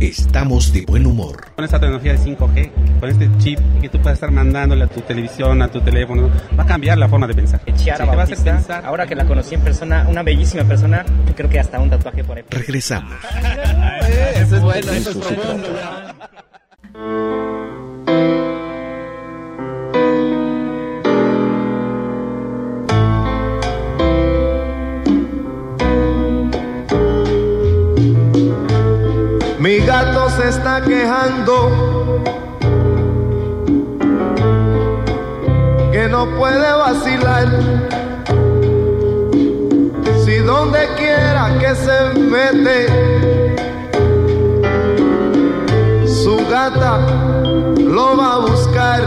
estamos de buen humor. Con esta tecnología de 5G, con este chip que tú puedes estar mandándole a tu televisión, a tu teléfono, va a cambiar la forma de pensar. Chiara Sí, te va a Bautista, hacer pensar. ahora que la conocí en persona, una bellísima persona, creo que hasta un tatuaje por ahí. Regresamos. Eso es bueno, eso es profundo. Gato se está quejando que no puede vacilar. Si donde quiera que se mete, su gata lo va a buscar.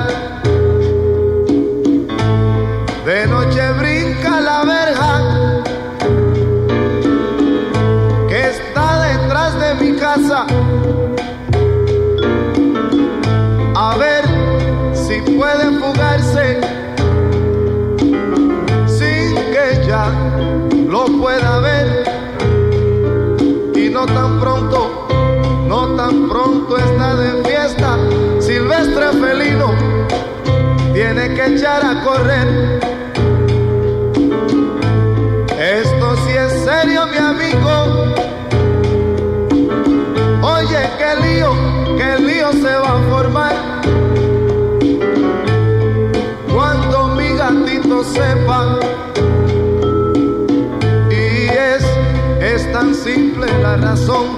De noche brinca la verja que está detrás de mi casa. Correr. Esto sí es serio, mi amigo. Oye, qué lío, qué lío se va a formar. Cuando mi gatito sepa. Y es, es tan simple la razón.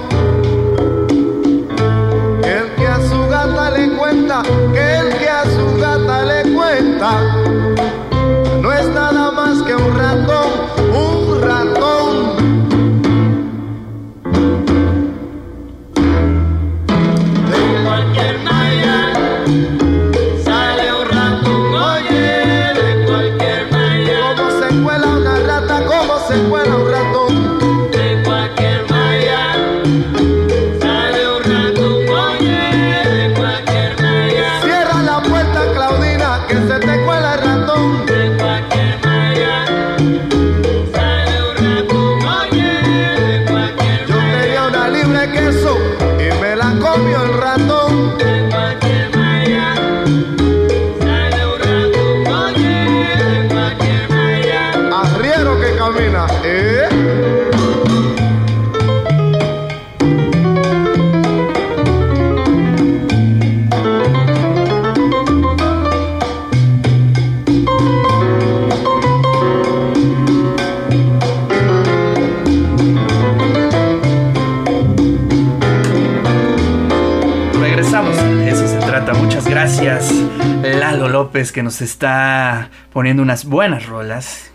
Lalo López, que nos está poniendo unas buenas rolas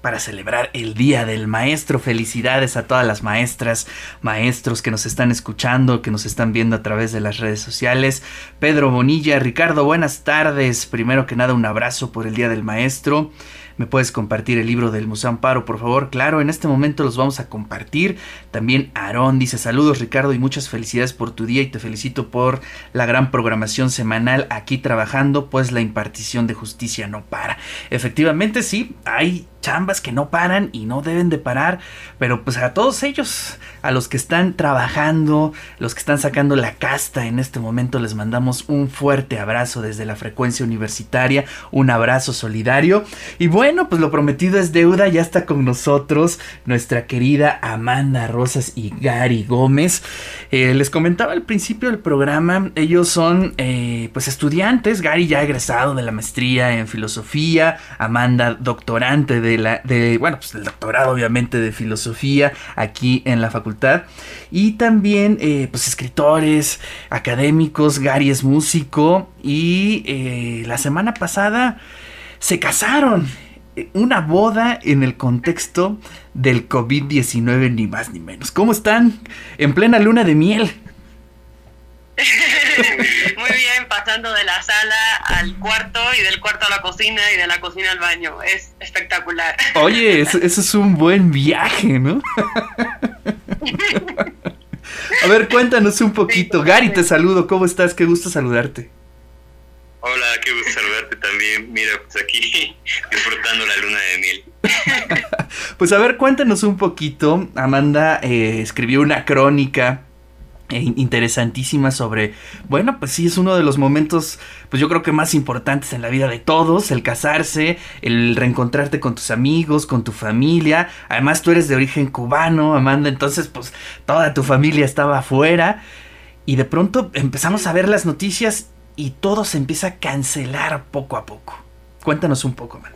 para celebrar el Día del Maestro. Felicidades a todas las maestras, maestros que nos están escuchando, que nos están viendo a través de las redes sociales. Pedro Bonilla, Ricardo, buenas tardes. Primero que nada, un abrazo por el Día del Maestro. ¿Me puedes compartir el libro del Museo Amparo, por favor? Claro, en este momento los vamos a compartir. También Aarón dice saludos Ricardo y muchas felicidades por tu día y te felicito por la gran programación semanal aquí trabajando, pues la impartición de justicia no para. Efectivamente sí, hay chambas que no paran y no deben de parar, pero pues a todos ellos, a los que están trabajando, los que están sacando la casta en este momento, les mandamos un fuerte abrazo desde la frecuencia universitaria, un abrazo solidario. Y bueno, pues lo prometido es deuda, ya está con nosotros nuestra querida Amanda Rosas y Gary Gómez. Eh, les comentaba al principio del programa, ellos son eh, pues estudiantes, Gary ya egresado de la maestría en filosofía, Amanda doctorante de la, de, bueno, pues del doctorado obviamente de filosofía aquí en la facultad. Y también, eh, pues escritores, académicos, Gary es músico y eh, la semana pasada se casaron. Una boda en el contexto del COVID-19, ni más ni menos. ¿Cómo están? En plena luna de miel. Muy bien, pasando de la sala al cuarto y del cuarto a la cocina y de la cocina al baño. Es espectacular. Oye, eso, eso es un buen viaje, ¿no? A ver, cuéntanos un poquito. Gary, te saludo. ¿Cómo estás? Qué gusto saludarte. Hola, qué gusto saludarte también. Mira, pues aquí disfrutando la luna de miel. Pues a ver, cuéntanos un poquito. Amanda eh, escribió una crónica interesantísima sobre, bueno, pues sí, es uno de los momentos, pues yo creo que más importantes en la vida de todos, el casarse, el reencontrarte con tus amigos, con tu familia, además tú eres de origen cubano, Amanda, entonces pues toda tu familia estaba afuera y de pronto empezamos a ver las noticias y todo se empieza a cancelar poco a poco. Cuéntanos un poco, Amanda.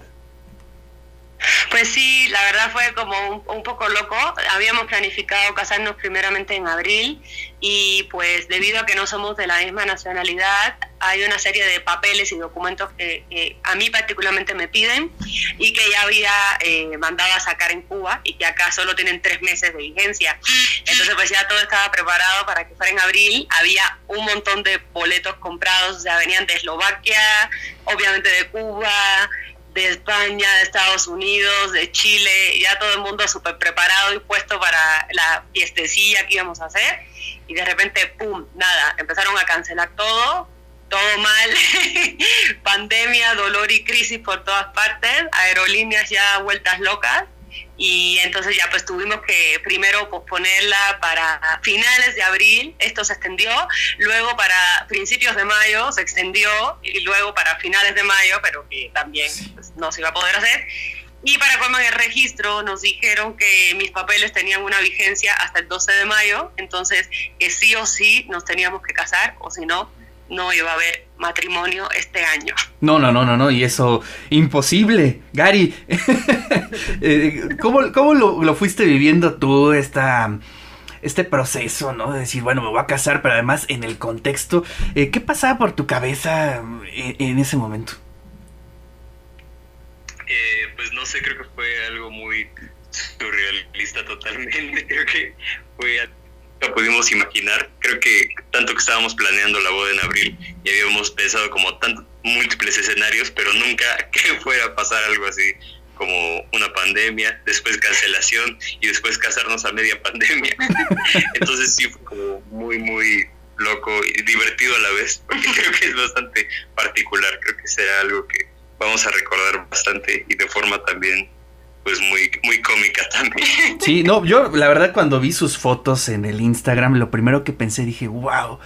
Pues sí, la verdad fue como un, poco loco. Habíamos planificado casarnos primeramente en abril y pues debido a que no somos de la misma nacionalidad, hay una serie de papeles y documentos que, a mí particularmente me piden y que ya había eh, mandado a sacar en Cuba y que acá solo tienen tres meses de vigencia. Entonces pues ya todo estaba preparado para que fuera en abril. Había un montón de boletos comprados, sea, venían de Eslovaquia, obviamente de Cuba, de España, de Estados Unidos, de Chile, ya todo el mundo súper preparado y puesto para la fiestecilla que íbamos a hacer. Y de repente, ¡pum! Nada, empezaron a cancelar todo, todo mal, pandemia, dolor y crisis por todas partes, aerolíneas ya vueltas locas y entonces ya pues tuvimos que primero posponerla para finales de abril, esto se extendió, luego para principios de mayo se extendió y luego para finales de mayo, pero que también pues, no se iba a poder hacer. Y para como en el registro nos dijeron que mis papeles tenían una vigencia hasta el 12 de mayo, entonces que sí o sí nos teníamos que casar o si no, no iba a haber matrimonio este año. No, no, no, no, no, y eso imposible. Gary, eh, ¿cómo, cómo lo, lo, fuiste viviendo tú esta, este proceso, ¿no? De decir, bueno, me voy a casar, pero además en el contexto, eh, ¿qué pasaba por tu cabeza en, en ese momento? Eh, pues no sé, creo que fue algo muy surrealista totalmente. Creo que fue pudimos imaginar. Creo que tanto que estábamos planeando la boda en abril y habíamos pensado como tantos múltiples escenarios, pero nunca que fuera a pasar algo así como una pandemia, después cancelación y después casarnos a media pandemia. Entonces sí fue como muy, muy loco y divertido a la vez, porque creo que es bastante particular, creo que será algo que vamos a recordar bastante y de forma también pues muy, muy cómica también. Sí, no, yo la verdad cuando vi sus fotos en el Instagram, lo primero que pensé dije, wow,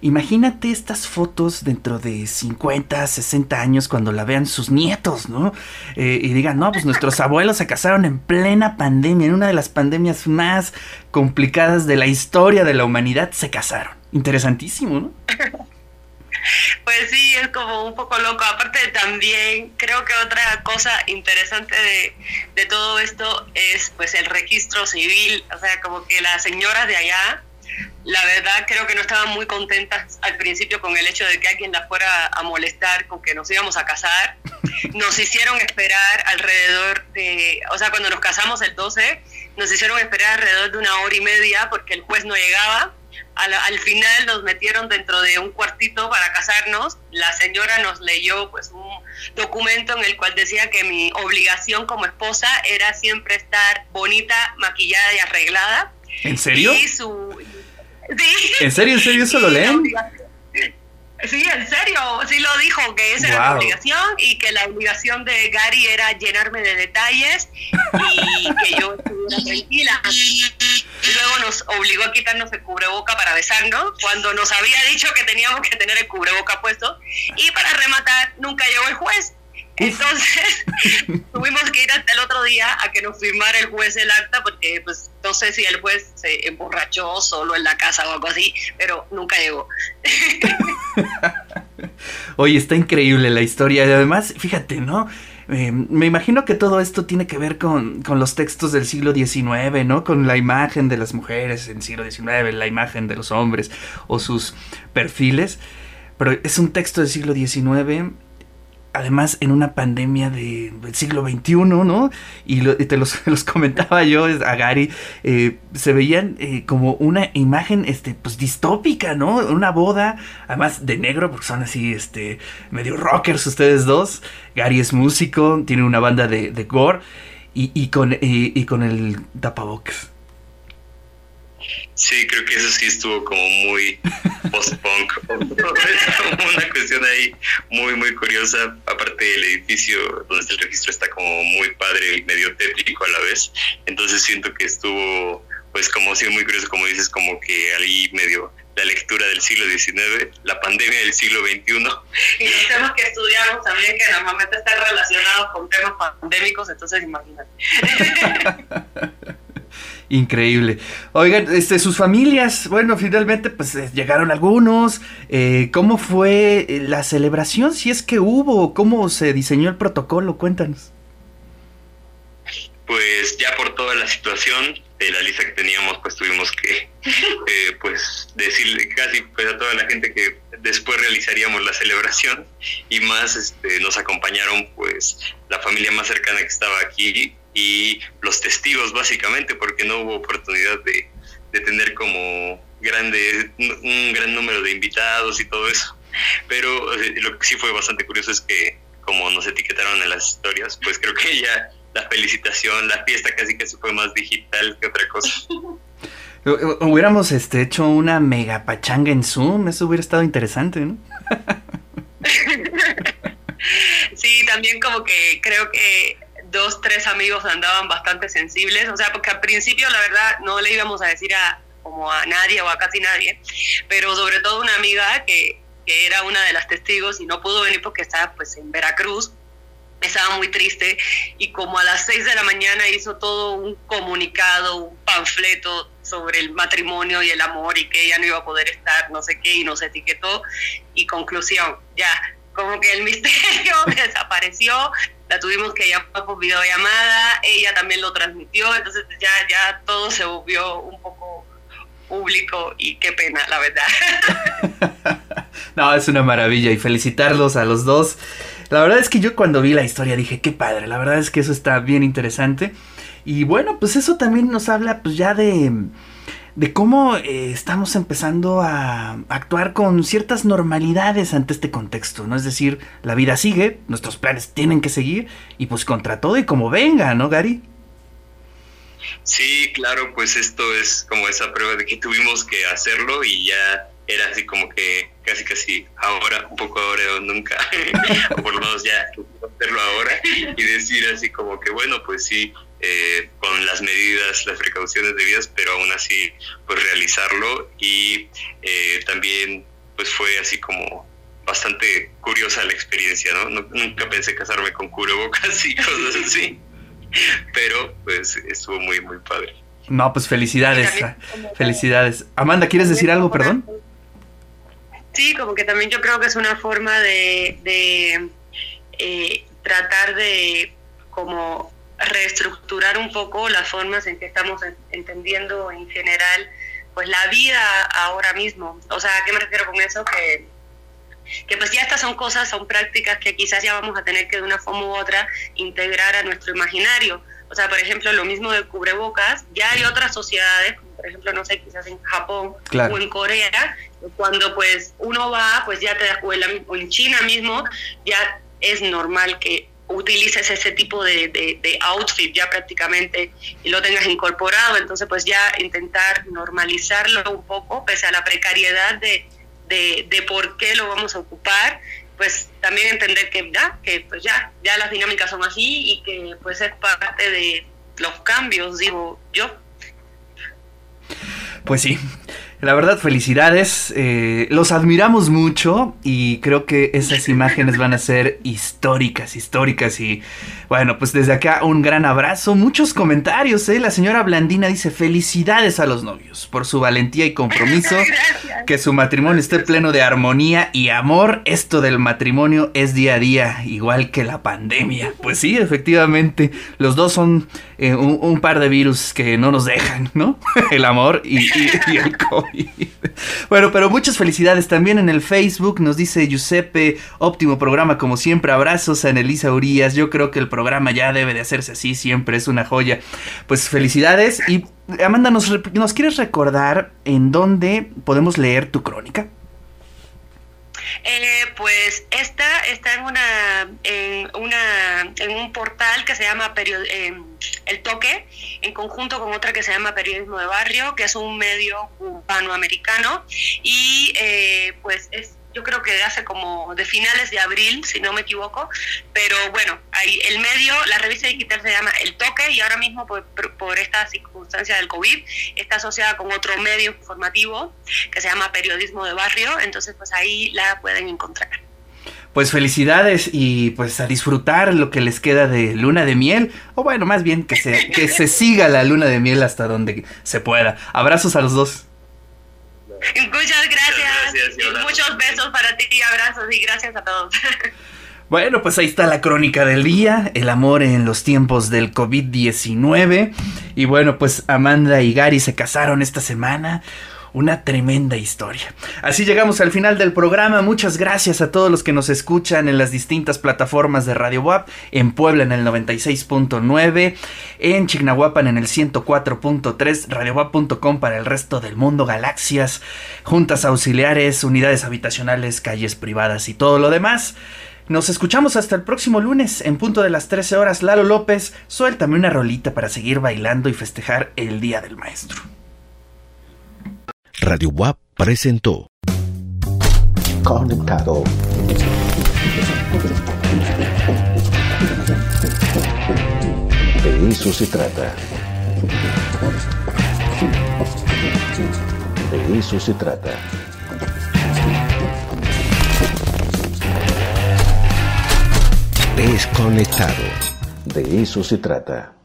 imagínate estas fotos dentro de 50, 60 años cuando la vean sus nietos, ¿no? Eh, y digan, no, pues nuestros abuelos se casaron en plena pandemia, en una de las pandemias más complicadas de la historia de la humanidad, se casaron. Interesantísimo, ¿no? Pues sí, es como un poco loco. Aparte también creo que otra cosa interesante de, de, todo esto es pues el registro civil. O sea, como que las señoras de allá, la verdad creo que no estaban muy contentas al principio con el hecho de que alguien las fuera a molestar con que nos íbamos a casar. Nos hicieron esperar alrededor de, o sea, cuando nos casamos el 12, nos hicieron esperar alrededor de una hora y media porque el juez no llegaba al, final nos metieron dentro de un cuartito para casarnos. La señora nos leyó pues un documento en el cual decía que mi obligación como esposa era siempre estar bonita, maquillada y arreglada. ¿En serio? Y su, ¿En serio? ¿En serio eso lo leen? Sí, en serio, sí lo dijo, que esa era la obligación y que la obligación de Gary era llenarme de detalles y que yo estuviera tranquila. Y luego nos obligó a quitarnos el cubreboca para besarnos, cuando nos había dicho que teníamos que tener el cubreboca puesto. Y para rematar, nunca llegó el juez. Entonces, tuvimos que ir hasta el otro día a que nos firmara el juez el acta, porque pues no sé si el juez se emborrachó solo en la casa o algo así, pero nunca llegó. Oye, está increíble la historia. Y además, fíjate, ¿no? Eh, me imagino que todo esto tiene que ver con, con, los textos del siglo XIX, ¿no? Con la imagen de las mujeres en siglo XIX, la imagen de los hombres o sus perfiles. Pero es un texto del siglo XIX además en una pandemia de, del siglo XXI, ¿no? Y, te los, comentaba yo a Gary, eh, se veían eh, como una imagen este, pues, distópica, ¿no? Una boda, además de negro, porque son así, este, medio rockers ustedes dos. Gary es músico, tiene una banda de, de gore y, y con, y con el tapabocas. Sí, creo que eso sí estuvo como muy post-punk. una cuestión ahí muy, muy curiosa. Aparte del edificio donde está el registro está como muy padre y medio tétrico a la vez. Entonces siento que estuvo pues como ha sido muy curioso, como dices, como que ahí medio la lectura del siglo XIX, la pandemia del siglo XXI. Y los temas que estudiamos también, que normalmente están relacionados con temas pandémicos, entonces imagínate. Increíble. Oigan, este, sus familias, bueno, finalmente pues eh, llegaron algunos. Eh, ¿Cómo fue eh, la celebración? Si es que hubo, ¿cómo se diseñó el protocolo? Cuéntanos. Pues ya por toda la situación de la lista que teníamos, pues tuvimos que eh, pues decirle casi pues, a toda la gente que después realizaríamos la celebración y más este, nos acompañaron pues la familia más cercana que estaba aquí y los testigos básicamente porque no hubo oportunidad de, de tener como grande un gran número de invitados y todo eso pero lo que sí fue bastante curioso es que como nos etiquetaron en las historias pues creo que ya la felicitación, la fiesta casi que se fue más digital que otra cosa. Hubiéramos este, hecho una mega pachanga en Zoom, eso hubiera estado interesante, ¿no? sí, también como que creo que dos, tres amigos andaban bastante sensibles, o sea, porque al principio la verdad no le íbamos a decir a como a nadie o a casi nadie, pero sobre todo una amiga que, que era una de las testigos y no pudo venir porque estaba pues en Veracruz, estaba muy triste y como a las 6 de la mañana hizo todo un comunicado, un panfleto sobre el matrimonio y el amor y que ella no iba a poder estar, no sé qué, y nos etiquetó y conclusión, ya, como que el misterio desapareció, la tuvimos que llamar por videollamada, ella también lo transmitió, entonces ya, ya todo se volvió un poco público y qué pena, la verdad. no, es una maravilla y felicitarlos a los dos. La verdad es que yo cuando vi la historia dije, qué padre, la verdad es que eso está bien interesante. Y bueno, pues eso también nos habla pues ya de, de cómo eh, estamos empezando a actuar con ciertas normalidades ante este contexto, ¿no? Es decir, la vida sigue, nuestros planes tienen que seguir y pues contra todo y como venga, ¿no, Gary? Sí, claro, pues esto es como esa prueba de que tuvimos que hacerlo y ya era así como que casi casi ahora, un poco ahora o nunca, o por lo menos ya hacerlo ahora y decir así como que bueno, pues sí, eh, con las medidas, las precauciones debidas, pero aún así pues realizarlo y eh, también pues fue así como bastante curiosa la experiencia, ¿no? Nunca pensé casarme con cubrebocas y cosas así, pero pues estuvo muy, muy padre. No, pues felicidades, felicidades. Amanda, ¿quieres decir algo, perdón? Sí, como que también yo creo que es una forma de, de eh, tratar de como reestructurar un poco las formas en que estamos entendiendo en general pues la vida ahora mismo. O sea, ¿a qué me refiero con eso? Que, que pues ya estas son cosas, son prácticas que quizás ya vamos a tener que de una forma u otra integrar a nuestro imaginario. O sea, por ejemplo, lo mismo de cubrebocas, ya hay otras sociedades, por ejemplo, no sé, quizás en Japón o en Corea, cuando pues uno va, pues ya te das cuenta, o en China mismo, ya es normal que utilices ese tipo de, de, outfit ya prácticamente y lo tengas incorporado, entonces pues ya intentar normalizarlo un poco, pese a la precariedad de, de, por qué lo vamos a ocupar, pues también entender que ya, que pues ya, ya las dinámicas son así y que pues es parte de los cambios, digo yo. Pues sí, la verdad, felicidades. Eh, los admiramos mucho y creo que esas imágenes van a ser históricas, históricas. Y bueno, pues desde acá un gran abrazo. Muchos comentarios, ¿eh? La señora Blandina dice felicidades a los novios por su valentía y compromiso. Que su matrimonio esté pleno de armonía y amor. Esto del matrimonio es día a día, igual que la pandemia. Pues sí, efectivamente, los dos son eh, un, par de virus que no nos dejan, ¿no? el amor y, y el COVID. Bueno, pero muchas felicidades también en el Facebook. Nos dice Giuseppe, óptimo programa como siempre. Abrazos a Anelisa Urias. Yo creo que el programa ya debe de hacerse así siempre. Es una joya. Pues felicidades. Y Amanda, ¿nos, nos quieres recordar en dónde podemos leer tu crónica? Eh, pues esta está en una, en una en un portal que se llama eh, El Toque, en conjunto con otra que se llama Periodismo de Barrio, que es un medio urbano americano, y eh, pues es yo creo que hace como de finales de abril, si no me equivoco, pero bueno, ahí el medio, la revista digital se llama El Toque y ahora mismo por, por esta circunstancia del COVID está asociada con otro medio informativo que se llama Periodismo de Barrio, entonces pues ahí la pueden encontrar. Pues felicidades y pues a disfrutar lo que les queda de luna de miel, o bueno, más bien que se, que se siga la luna de miel hasta donde se pueda. Abrazos a los dos. Muchas gracias. y muchos besos para ti y abrazos y gracias a todos. Bueno, pues ahí está la crónica del día, el amor en los tiempos del COVID-19. Y bueno, pues Amanda y Gary se casaron esta semana una tremenda historia. Así llegamos al final del programa. Muchas gracias a todos los que nos escuchan en las distintas plataformas de Radio WAP, en Puebla en el 96.9, en Chignahuapan en el 104.3, radiowap.com para el resto del mundo, galaxias, juntas auxiliares, unidades habitacionales, calles privadas y todo lo demás. Nos escuchamos hasta el próximo lunes en punto de las 13 horas. Lalo López, suéltame una rolita para seguir bailando y festejar el Día del Maestro. Radio WAP presentó Conectado. De eso se trata. De eso se trata. Desconectado. De eso se trata.